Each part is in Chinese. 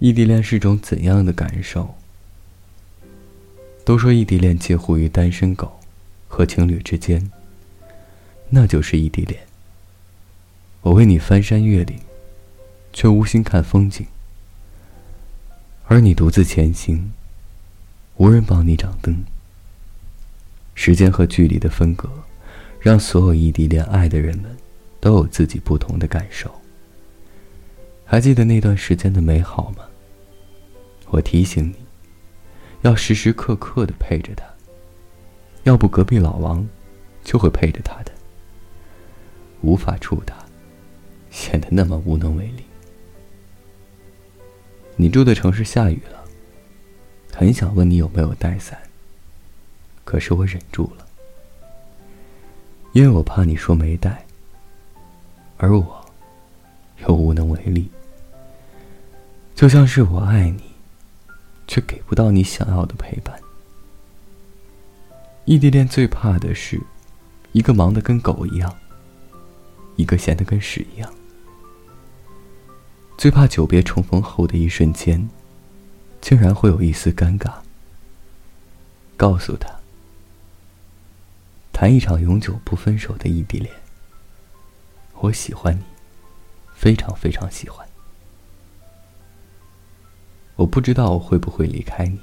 异地恋是种怎样的感受？都说异地恋介乎于单身狗和情侣之间，那就是异地恋。我为你翻山越岭，却无心看风景，而你独自前行，无人帮你掌灯。时间和距离的分隔，让所有异地恋爱的人们都有自己不同的感受。还记得那段时间的美好吗？我提醒你，要时时刻刻的陪着他，要不隔壁老王就会陪着他的。无法触达，显得那么无能为力。你住的城市下雨了，很想问你有没有带伞，可是我忍住了，因为我怕你说没带，而我又无能为力。就像是我爱你。却给不到你想要的陪伴。异地恋最怕的是，一个忙得跟狗一样，一个闲得跟屎一样。最怕久别重逢后的一瞬间，竟然会有一丝尴尬。告诉他，谈一场永久不分手的异地恋。我喜欢你，非常非常喜欢。我不知道我会不会离开你，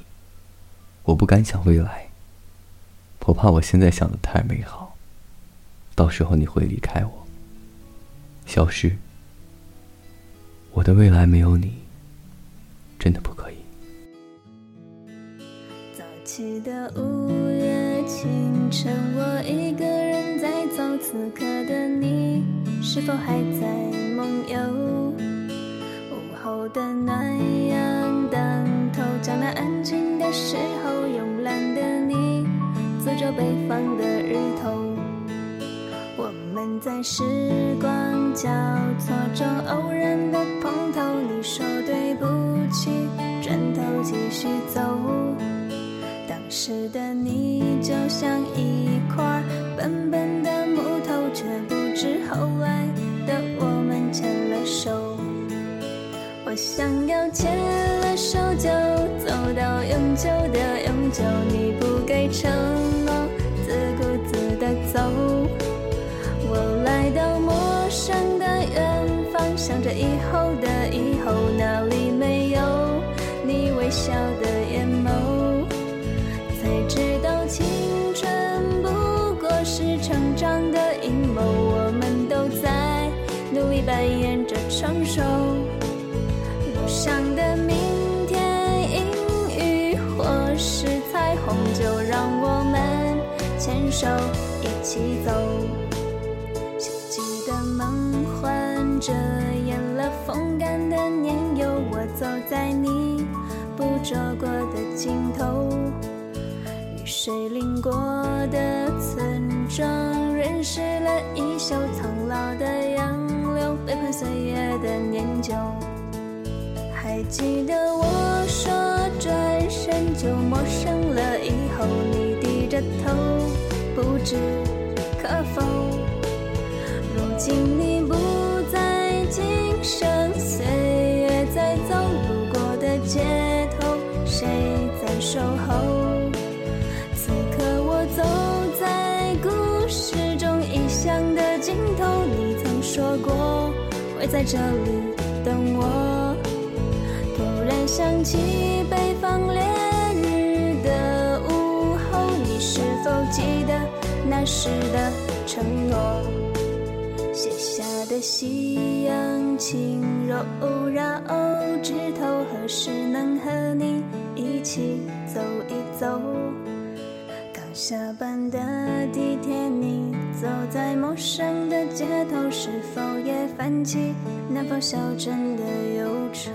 我不敢想未来。我怕我现在想的太美好，到时候你会离开我，消失。我的未来没有你，真的不可以。早起的五月清晨，我一个人在走，此刻的你是否还在梦游？午后的暖阳。时光交错中偶然的碰头，你说对不起，转头继续走。当时的你就像一块笨笨的木头，却不知后来的我们牵了手。我想要牵了手就走。到永久的永久，你不给承诺，自顾自的走。想着以后的以后，哪里没有你微笑的眼眸？才知道青春不过是成长的阴谋，我们都在努力扮演着成熟。路上的明天，阴雨或是彩虹。就让我们牵手一起走。希说过的尽头。雨水淋过的村庄，认识了一袖苍老的杨柳，背叛岁月的年久。还记得我说转身就陌生了以后，你低着头，不知可否。如今你不在，今生岁守候？此刻我走在故事中异乡的尽头，你曾说过会在这里等我。突然想起北方烈日的午后，你是否记得那时的承诺？写下的夕阳轻柔绕枝头，何时能和你一起走一走？刚下班的地铁，你走在陌生的街头，是否也泛起南方小镇的忧愁？